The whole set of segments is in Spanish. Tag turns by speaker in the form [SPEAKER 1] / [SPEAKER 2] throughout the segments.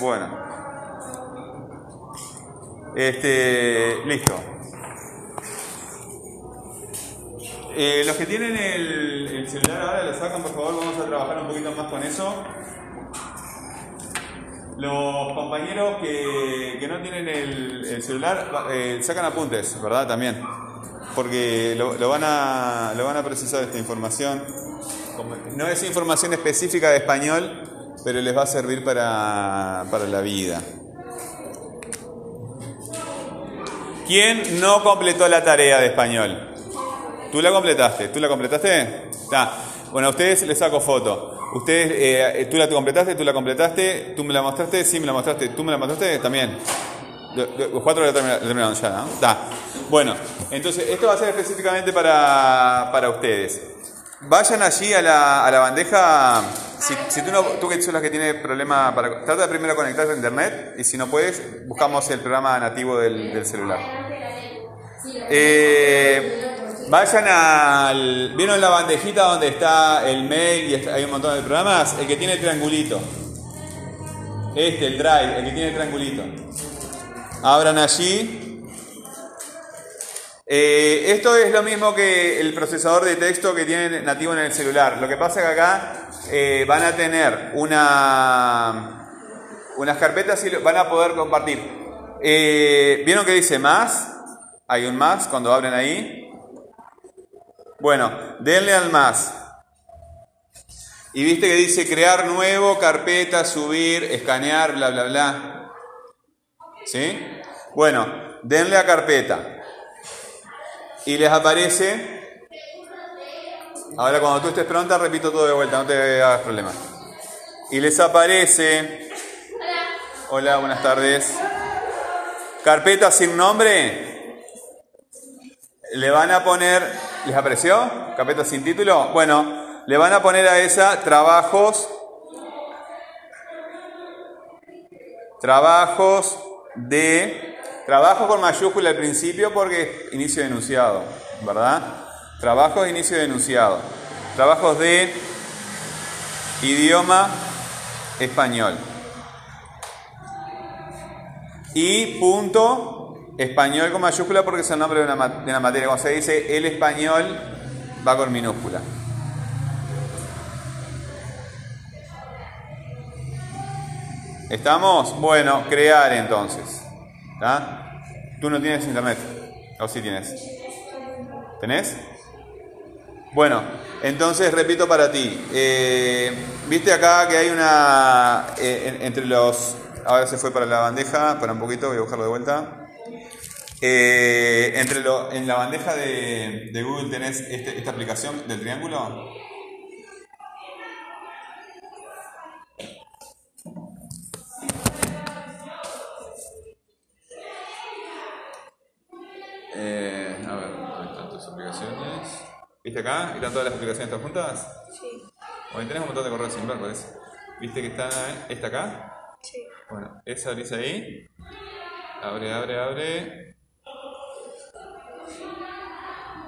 [SPEAKER 1] Bueno. Este, listo. Eh, los que tienen el, el celular ahora lo sacan, por favor, vamos a trabajar un poquito más con eso. Los compañeros que, no tienen el, el celular eh, sacan apuntes, ¿verdad? También. Porque lo, lo van a, lo van a procesar esta información. No es información específica de español, pero les va a servir para, para la vida. ¿Quién no completó la tarea de español? ¿Tú la completaste? ¿Tú la completaste? Está. Bueno, a ustedes les saco foto. Ustedes, eh, tú la completaste, tú la completaste, tú me la mostraste, sí me la mostraste, tú me la mostraste también. Los cuatro la terminaron ya, ¿no? Bueno, entonces esto va a ser específicamente para, para ustedes. Vayan allí a la, a la bandeja. Si, si tú, no, tú que sos la que tiene problema para. Trata de primero conectarte a internet y si no puedes, buscamos el programa nativo del, celular. Eh, vayan al. ¿Vieron la bandejita donde está el mail y hay un montón de programas? El que tiene el triangulito. Este, el drive, el que tiene el triangulito. Abran allí. Eh, esto es lo mismo que el procesador de texto que tienen nativo en el celular. Lo que pasa es que acá eh, van a tener una, unas carpetas y van a poder compartir. Eh, ¿Vieron que dice más? Hay un más cuando abren ahí. Bueno, denle al más. Y viste que dice crear nuevo, carpeta, subir, escanear, bla, bla, bla. ¿Sí? Bueno, denle a carpeta. Y les aparece. Ahora cuando tú estés pronta, repito todo de vuelta, no te hagas problema. Y les aparece. Hola, buenas tardes. Carpeta sin nombre. Le van a poner. ¿Les apareció? Carpeta sin título. Bueno, le van a poner a esa trabajos. Trabajos de. Trabajo con mayúscula al principio porque inicio de enunciado, ¿verdad? Trabajos de inicio de enunciado. Trabajos de idioma español. Y punto español con mayúscula porque es el nombre de una, de materia. Cuando se dice el español, va con minúscula. ¿Estamos? Bueno, crear entonces. Tú no tienes internet. ¿O sí tienes? ¿Tenés? Bueno, entonces repito para ti. Eh, Viste acá que hay una. eh, en- entre los. Ahora se fue para la bandeja, para un poquito, voy a buscarlo de vuelta. Eh, entre lo- en la bandeja de, de Google tenés este- esta aplicación del triángulo. ¿Viste acá? ¿Están todas las aplicaciones todas juntas?
[SPEAKER 2] Sí,
[SPEAKER 1] Hoy tenés un montón de correos sin ver, parece. ¿Viste que está esta acá?
[SPEAKER 2] sí.
[SPEAKER 1] Bueno, esa abrís ahí. Abre, abre, abre.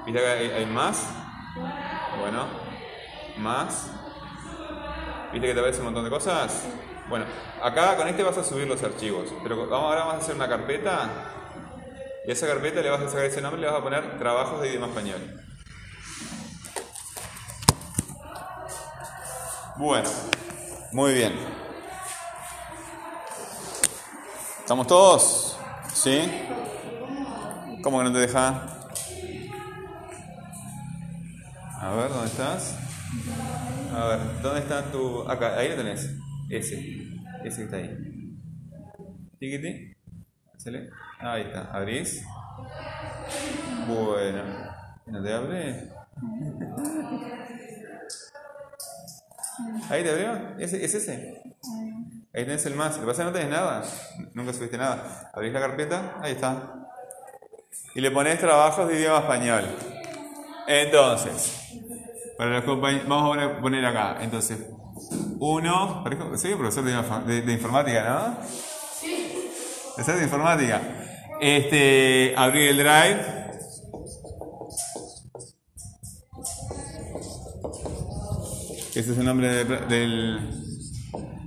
[SPEAKER 1] ¿Viste acá hay, hay más? Bueno, más. ¿Viste que te aparece un montón de cosas? Bueno, acá con este vas a subir los archivos. Pero vamos, ahora vamos a hacer una carpeta. Y a esa carpeta le vas a sacar ese nombre y le vas a poner trabajos de idioma español. Bueno, muy bien. ¿Estamos todos? ¿Sí? ¿Cómo que no te deja? A ver, ¿dónde estás? A ver, ¿dónde está tu...? Acá, ahí lo tenés. Ese. Ese que está ahí. Tiquiti. Hacele. Ahí está. ¿Abrís? Bueno. ¿No te abre? ¿Ahí te abrió? ¿Ese, ¿Es ese? Ahí tenés el más. Lo que pasa es que no tenés nada. Nunca subiste nada. Abrís la carpeta. Ahí está. Y le ponés trabajos de idioma español. Entonces, para los compañ- vamos a poner, acá. Entonces, uno. Soy profesor de, infa- de- de informática, ¿no? Sí. Profesor de informática. Este, abrir el drive. Ese es el nombre del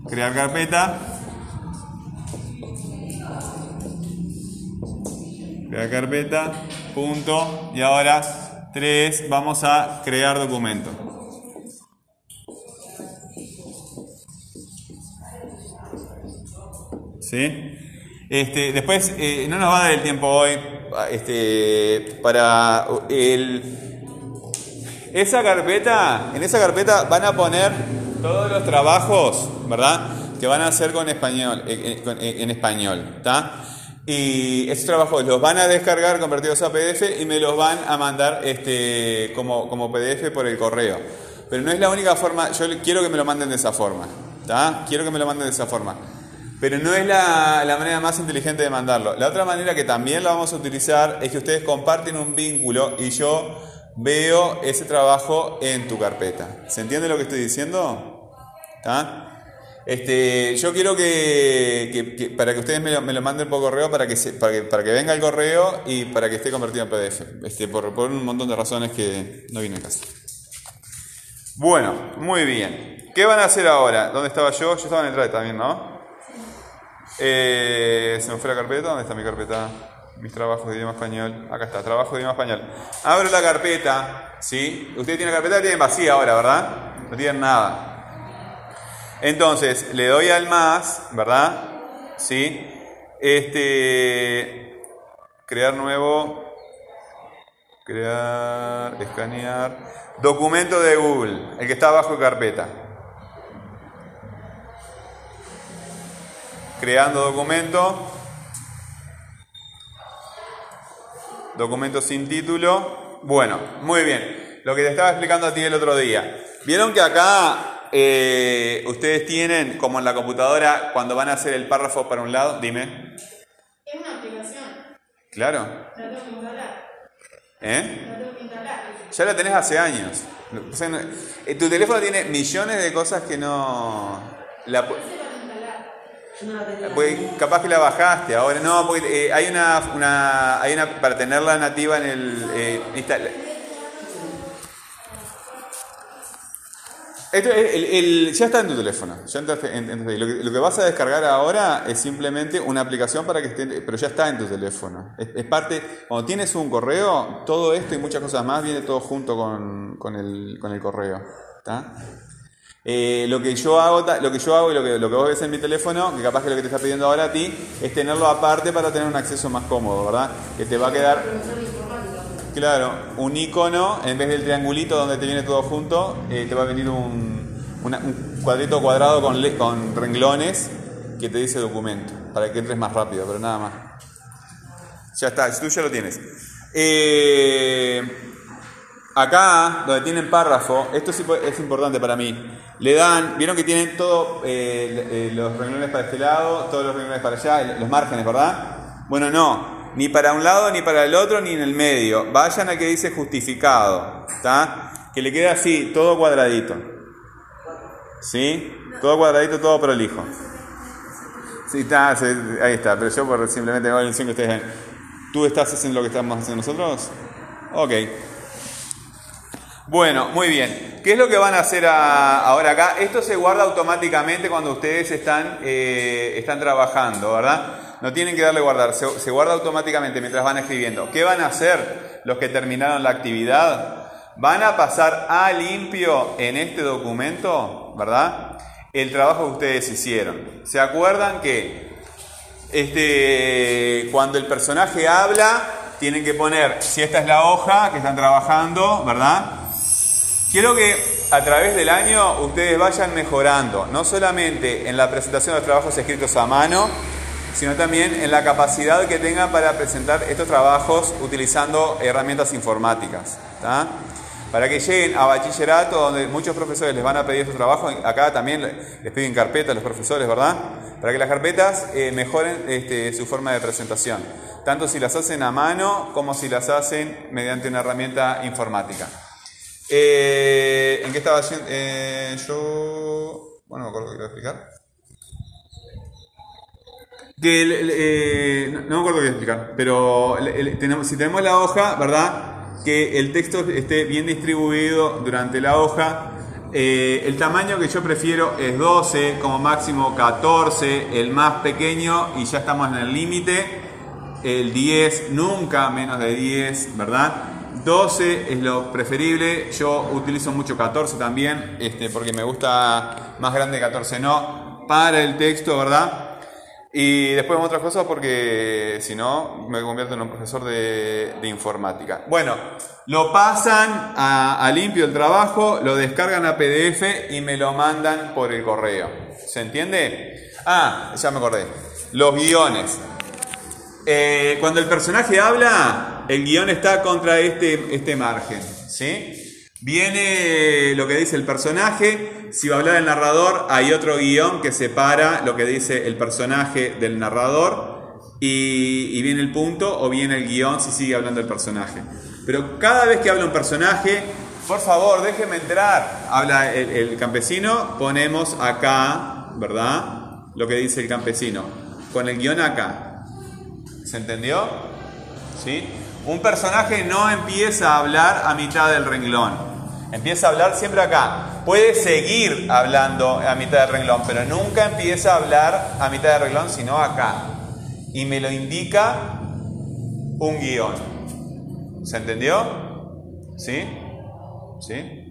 [SPEAKER 1] crear carpeta. Crear carpeta, punto. Y ahora 3, vamos a crear documento. ¿Sí? Este, después eh, no nos va a dar el tiempo hoy este, para el esa carpeta, en esa carpeta van a poner todos los trabajos, ¿verdad? Que van a hacer con español, eh, eh, en español, ¿está? Y esos trabajos los van a descargar convertidos a PDF y me los van a mandar este, como, como PDF por el correo. Pero no es la única forma, yo quiero que me lo manden de esa forma, ¿está? Quiero que me lo manden de esa forma. Pero no es la, manera más inteligente de mandarlo. La otra manera que también la vamos a utilizar es que ustedes comparten un vínculo y yo veo ese trabajo en tu carpeta. ¿Se entiende lo que estoy diciendo? Este, yo quiero que, para que ustedes me lo, manden por correo para que, para que, venga el correo y para que esté convertido en PDF. Este, por, un montón de razones que no viene en caso. Bueno, muy bien. ¿Qué van a hacer ahora? ¿Dónde estaba yo? Yo estaba en el drive también, ¿no? Eh, se me fue la carpeta. ¿Dónde está mi carpeta? Mis trabajos de idioma español. Acá está, trabajo de idioma español. Abro la carpeta. ¿Sí? Ustedes tienen la carpeta, la tienen vacía ahora, ¿verdad? No tienen nada. Entonces, le doy al más, ¿verdad? ¿Sí? Este. Crear nuevo. Crear. Escanear. Documento de Google, el que está abajo de carpeta. creando documento, documento sin título. Bueno, muy bien. Lo que te estaba explicando a ti el otro día. ¿Vieron que acá eh, ustedes tienen, como en la computadora, cuando van a hacer el párrafo para un lado? Dime.
[SPEAKER 2] Es una aplicación.
[SPEAKER 1] Claro.
[SPEAKER 2] La tengo que instalar.
[SPEAKER 1] ¿Eh?
[SPEAKER 2] La tengo que instalar.
[SPEAKER 1] Ya la tenés hace años. Eh, tu teléfono tiene millones de cosas que no... La, pues, capaz que la bajaste ahora, no, porque eh, hay una, una, hay una, para tenerla nativa en el, eh, esto, el, ya está en tu teléfono. lo, que, lo, que, vas a descargar ahora es simplemente una aplicación para que esté, pero ya está en tu teléfono. Es, parte, cuando tienes un correo, todo esto y muchas cosas más viene todo junto con, con, el, con el correo. ¿Está? Eh, lo que yo hago, lo que yo hago y lo que, lo que vos ves en mi teléfono, que capaz que lo que te está pidiendo ahora a ti, es tenerlo aparte para tener un acceso más cómodo, ¿verdad? Que te va a quedar, claro, un icono en vez del triangulito donde te viene todo junto, eh, te va a venir un, un cuadrito cuadrado con, con renglones que te dice documento, para que entres más rápido, pero nada más. Ya está, tú ya lo tienes. Eh, Acá, donde tienen párrafo, esto es importante para mí. Le dan, vieron que tienen todos eh, eh, los renglones para este lado, todos los renglones para allá, los márgenes, ¿verdad? Bueno, no, ni para un lado, ni para el otro, ni en el medio. Vayan a que dice justificado, ¿está? Que le quede así, todo cuadradito. ¿Sí? Todo cuadradito, todo prolijo. Sí, está, ahí está, pero yo por simplemente hago la que ustedes ven. ¿Tú estás haciendo lo que estamos haciendo nosotros? Ok. Bueno, muy bien. ¿Qué es lo que van a hacer ahora acá? Esto se guarda automáticamente cuando ustedes están, eh, están trabajando, ¿verdad? No tienen que darle guardar, se, guarda automáticamente mientras van escribiendo. ¿Qué van a hacer los que terminaron la actividad? Van a pasar a limpio en este documento, ¿verdad? El trabajo que ustedes hicieron. ¿Se acuerdan que este, cuando el personaje habla, tienen que poner, si esta es la hoja que están trabajando, ¿verdad? Quiero que a través del año ustedes vayan mejorando, no solamente en la presentación de los trabajos escritos a mano, sino también en la capacidad que tengan para presentar estos trabajos utilizando herramientas informáticas. Para que lleguen a bachillerato, donde muchos profesores les van a pedir estos trabajos, acá también les piden carpetas los profesores, ¿verdad? Para que las carpetas eh, mejoren este, su forma de presentación, tanto si las hacen a mano como si las hacen mediante una herramienta informática. Eh, ¿En qué estaba haciendo? Eh, yo. Bueno, no me acuerdo qué iba a explicar. Que no, me acuerdo qué explicar, pero si tenemos la hoja, ¿verdad? Que el texto esté bien distribuido durante la hoja. Eh, el tamaño que yo prefiero es 12, como máximo 14, el más pequeño y ya estamos en el límite. el 10, nunca menos de 10, ¿verdad? 12 es lo preferible, yo utilizo mucho 14 también, este, porque me gusta más grande 14 no, para el texto, ¿verdad? Y después otras cosas porque si no me convierto en un profesor de, informática. Bueno, lo pasan a, a, limpio el trabajo, lo descargan a PDF y me lo mandan por el correo. ¿Se entiende? Ah, ya me acordé. Los guiones. Eh, cuando el personaje habla, el guion está contra este, este margen. ¿Sí? Viene lo que dice el personaje, si va a hablar el narrador, hay otro guion que separa lo que dice el personaje del narrador y, viene el punto o viene el guion si sigue hablando el personaje. Pero cada vez que habla un personaje, por favor, déjeme entrar. Habla el, el campesino, ponemos acá, ¿verdad? Lo que dice el campesino, con el guion acá. ¿Se entendió? ¿Sí? Un personaje no empieza a hablar a mitad del renglón. Empieza a hablar siempre acá. Puede seguir hablando a mitad del renglón, pero nunca empieza a hablar a mitad del renglón, sino acá. Y me lo indica un guion. ¿Se entendió? ¿Sí? ¿Sí?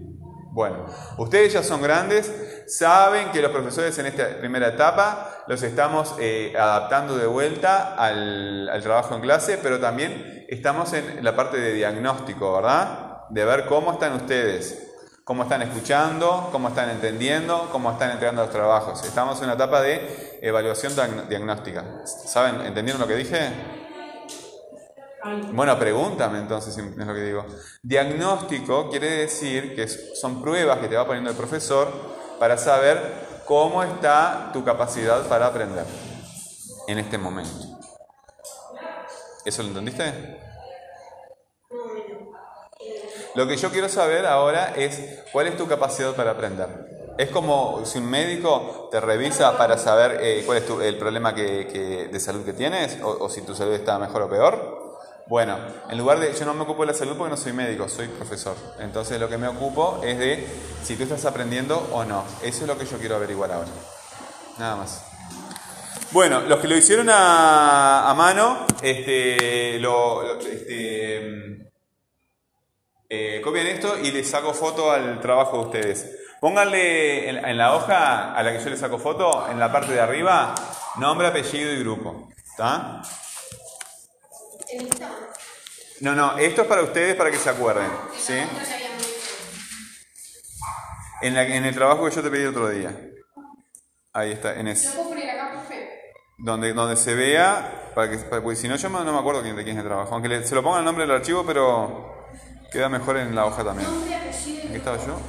[SPEAKER 1] Bueno, ustedes ya son grandes, saben que los profesores en esta primera etapa los estamos eh, adaptando de vuelta al, trabajo en clase, pero también estamos en la parte de diagnóstico, ¿verdad? de ver cómo están ustedes, cómo están escuchando, cómo están entendiendo, cómo están entregando los trabajos. Estamos en una etapa de evaluación diagnóstica. ¿Saben? ¿Entendieron lo que dije? Bueno, pregúntame entonces es lo que digo. Diagnóstico quiere decir que son pruebas que te va poniendo el profesor para saber cómo está tu capacidad para aprender en este momento. ¿Eso lo entendiste? Lo que yo quiero saber ahora es cuál es tu capacidad para aprender. Es como si un médico te revisa para saber eh, cuál es tu, el problema que, que, de salud que tienes o, o, si tu salud está mejor o peor. Bueno, en lugar de, yo no me ocupo de la salud porque no soy médico, soy profesor. Entonces lo que me ocupo es de si tú estás aprendiendo o no. Eso es lo que yo quiero averiguar ahora. Nada más. Bueno, los que lo hicieron a, mano, este, este, eh, copian esto y les saco foto al trabajo de ustedes. Pónganle en, en, la hoja a la que yo les saco foto, en la parte de arriba, nombre, apellido y grupo. ¿Está? No, no, esto es para ustedes para que se acuerden. ¿sí? En, la, en el trabajo que yo te pedí otro día. Ahí está, en ese. Donde, donde se vea, para que, para, porque si no yo no me acuerdo quién, de quién es el trabajo. Aunque le, se lo ponga el nombre del archivo, pero Queda mejor en la hoja también.
[SPEAKER 2] Nombre, apellido.
[SPEAKER 1] ¿En qué estaba yo?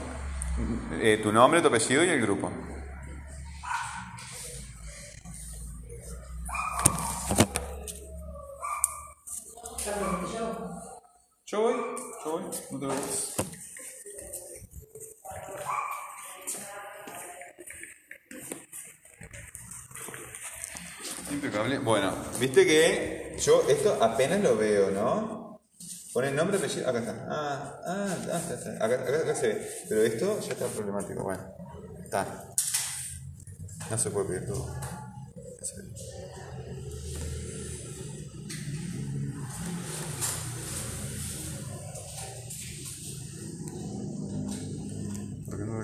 [SPEAKER 1] Eh, tu nombre, tu apellido y el grupo. No te. Impecable. Bueno, viste que yo esto apenas lo veo, ¿no? Pone el nombre, apellido, acá está. Ah, ah, ah está, está. Acá, acá, acá, se ve. Pero esto ya está problemático. Bueno, está. No se puede pedir todo.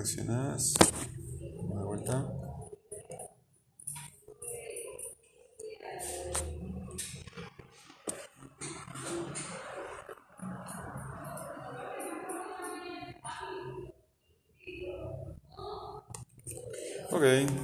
[SPEAKER 1] Vamos de vuelta. Ok,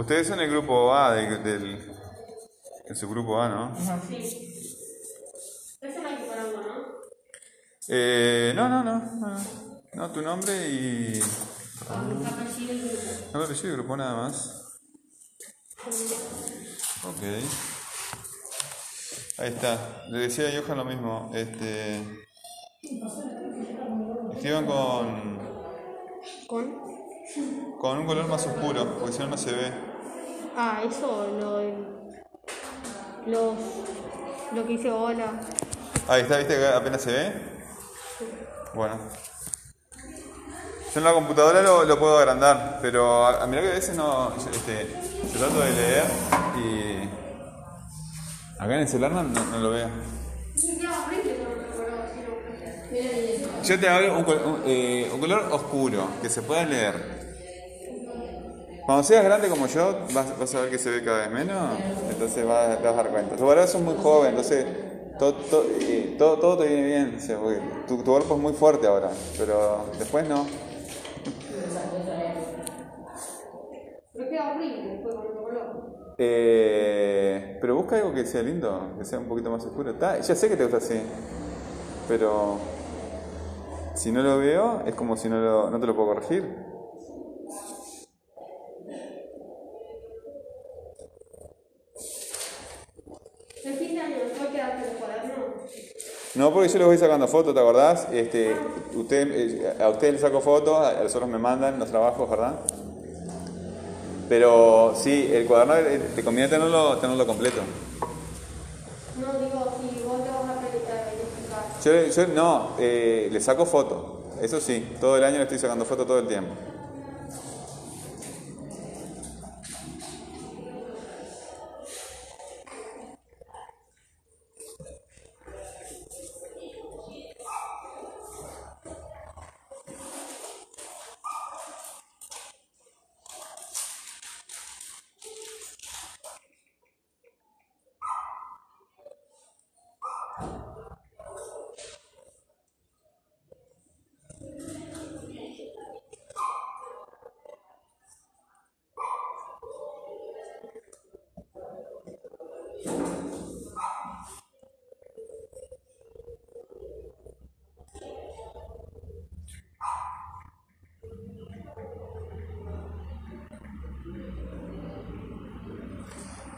[SPEAKER 1] Ustedes son el grupo A del, del, en su grupo A, ¿no?
[SPEAKER 2] Sí. No ¿no?
[SPEAKER 1] Eh, no, no, no, no. No, tu nombre y.
[SPEAKER 2] Grupo.
[SPEAKER 1] Nombre, apellido y grupo nada más. Ok. Ahí está. Le decía a Johan lo mismo. Este. Escriban con.
[SPEAKER 3] ¿Con?
[SPEAKER 1] con un color más oscuro, porque si no no se ve.
[SPEAKER 3] Ah, eso, lo Los... Lo que dice hola.
[SPEAKER 1] Ahí está, ¿viste que apenas se ve? Bueno. Yo en la computadora lo, lo puedo agrandar, pero a, a mí que a veces no. Este, yo trato de leer y. Acá en el celular no, no- no lo veo. Yo te hablo un, eh, un color oscuro, que se pueda leer. Cuando seas grande como yo, vas, vas a ver que se ve cada vez menos, entonces vas, te vas a dar cuenta. Tu verdad sos muy joven, entonces todo, todo, eh, todo, todo te viene bien. o sea, porque tu, tu cuerpo es muy fuerte ahora, pero después no. Eh, pero busca algo que sea lindo, que sea un poquito más oscuro. Está, ya sé que te gusta así, pero si no lo veo, es como si no, lo- no te lo puedo corregir.
[SPEAKER 3] El fin de año, ¿no hay que darte los cuadernos?
[SPEAKER 1] No, porque yo les voy sacando fotos, ¿te acordás? Este, usted, eh, a ustedes les saco fotos, a nosotros me mandan los trabajos, ¿verdad? Pero sí, el cuaderno eh, te conviene tenerlo, tenerlo completo.
[SPEAKER 3] No, digo, si vos te vas a verificar.
[SPEAKER 1] Yo, yo no, eh, le saco fotos, eso sí, todo el año le estoy sacando fotos todo el tiempo.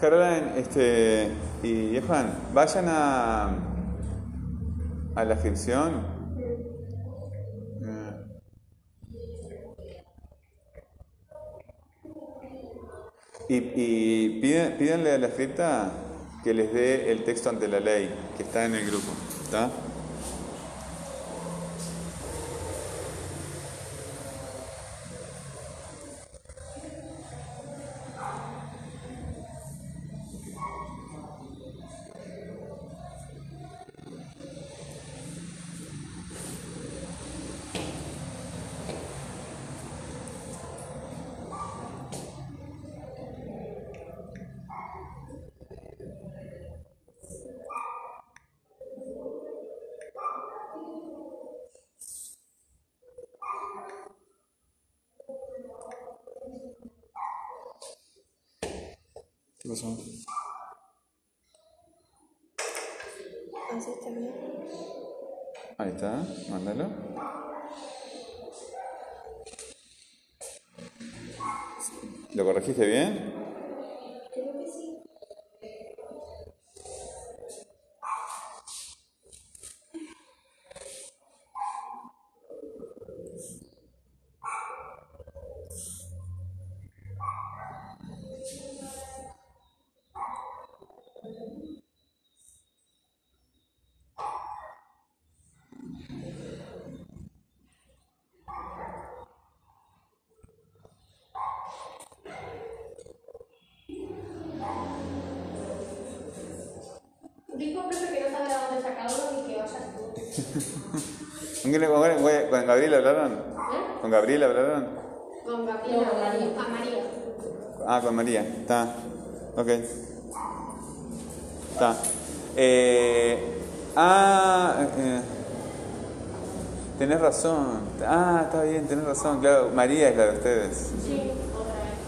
[SPEAKER 1] Caroline este, y Johan, vayan a, a la inscripción. Y, y pídanle a la escrita que les dé el texto ante la ley, que está en el grupo. ¿Está? ¿Qué pasó?
[SPEAKER 3] ¿Haces también?
[SPEAKER 1] Ahí está, mándalo. ¿Lo corregiste bien?
[SPEAKER 3] Creo que sí. Dijo profe que no sabe de dónde sacarlo y que vayas tú.
[SPEAKER 1] ¿Con, quién- con, con- con Gabriel hablaron?
[SPEAKER 3] ¿Eh?
[SPEAKER 1] ¿Con Gabriel hablaron?
[SPEAKER 3] Con Gabriela,
[SPEAKER 2] No, María.
[SPEAKER 3] a María.
[SPEAKER 1] Ah, con María. Está. Ok. Está. Eh, ah, eh, tenés razón. Ah, está bien, tenés razón. Claro, María es la de ustedes.
[SPEAKER 3] Sí, otra vez.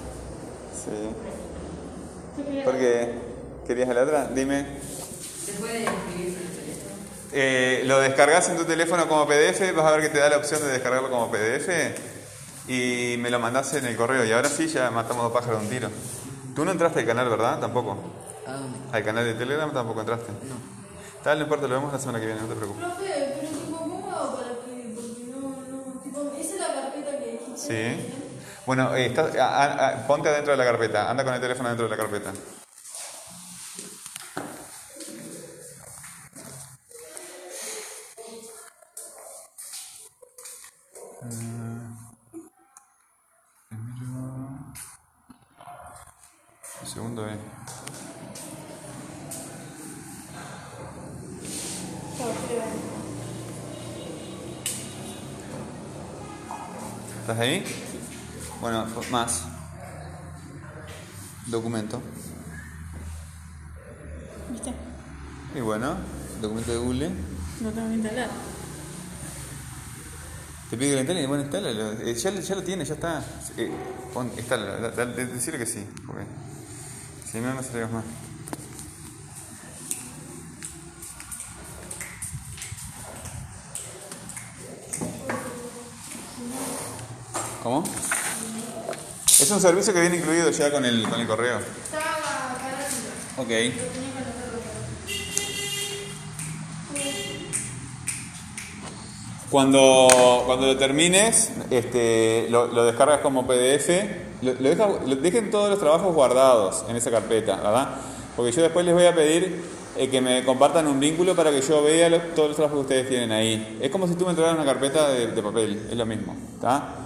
[SPEAKER 1] Sí.
[SPEAKER 3] Quería-
[SPEAKER 1] Porque ¿Querías la otra? Dime.
[SPEAKER 4] ¿Se puede escribir?
[SPEAKER 1] Eh, lo descargas en tu teléfono como PDF, vas a ver que te da la opción de descargarlo como PDF y me lo mandás en el correo. Y ahora sí, ya matamos dos pájaros de un tiro. Tú no entraste al canal, ¿verdad? Tampoco.
[SPEAKER 4] ¿A dónde?
[SPEAKER 1] Al canal de Telegram tampoco entraste.
[SPEAKER 4] No.
[SPEAKER 1] Tal, no importa, lo vemos la semana que viene, no te preocupes.
[SPEAKER 2] Profe, pero tipo, ¿cómo hago para escribir? Porque no, no, tipo, esa es la carpeta que dijiste.
[SPEAKER 1] Sí. Bueno, eh, estás- a- a- a- ponte adentro de la carpeta. Anda con el teléfono dentro de la carpeta. Segundo es. ¿Estás ahí? Bueno, más. Documento.
[SPEAKER 3] ¿Viste?
[SPEAKER 1] Y bueno, documento de Google.
[SPEAKER 3] No tengo que instalar.
[SPEAKER 1] Te pide que lo instale, bueno, instálalo. Eh, ya, lo- ya lo tiene, ya está. Eh, pon, instálalo, decirle que sí. Porque salimos más. ¿Cómo? Es un servicio que viene incluido ya con el, con el correo. Ok. Cuando, cuando lo termines, este, lo descargas como PDF, dejen todos los trabajos guardados en esa carpeta, ¿verdad? Porque yo después les voy a pedir eh, que me compartan un vínculo para que yo vea todos los trabajos que ustedes tienen ahí. Es como si tú me entregaras una carpeta de, de papel, es lo mismo, ¿está?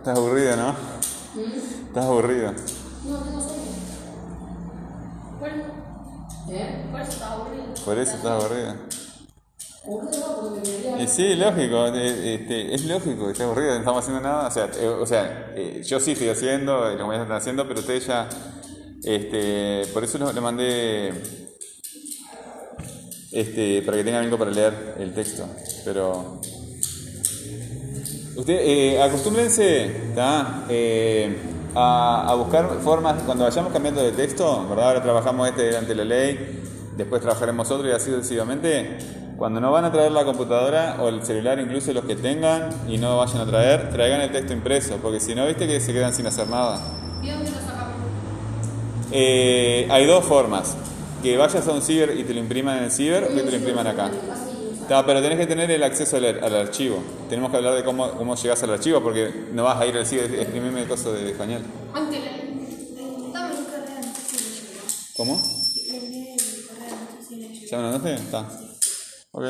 [SPEAKER 1] Estás aburrido, ¿no? Estás aburrido.
[SPEAKER 2] No, tengo sueño.
[SPEAKER 3] Bueno,
[SPEAKER 2] ¿Eh?
[SPEAKER 3] por eso está aburrido.
[SPEAKER 1] Por eso estás
[SPEAKER 2] quería
[SPEAKER 1] Y sí, lógico, eh, este, es lógico que esté aburrido, no estamos haciendo nada. O sea, eh, o sea eh, yo sí estoy haciendo, eh, lo que están haciendo, pero ustedes ya. Este, por eso le mandé. Este, para que tengan algo para leer el texto. Pero. Ustedes, eh, acostúmbrense. Eh, a, a buscar formas, cuando vayamos cambiando de texto, ¿verdad? Ahora trabajamos este delante de la ley, después trabajaremos otro y así sucesivamente. Cuando no van a traer la computadora o el celular, incluso los que tengan y no vayan a traer, traigan el texto impreso, porque si no, viste que se quedan sin hacer nada.
[SPEAKER 2] ¿Y dónde lo sacamos?
[SPEAKER 1] Eh, hay dos formas. Que vayas a un ciber y te lo impriman en el ciber o que te lo impriman acá. Pero tenés que tener el acceso al, al archivo. Tenemos que hablar de cómo, cómo llegas al archivo porque no vas a ir al y escribirme el coso de español. ¿Cómo? ¿Ya me lo? Está. Ok.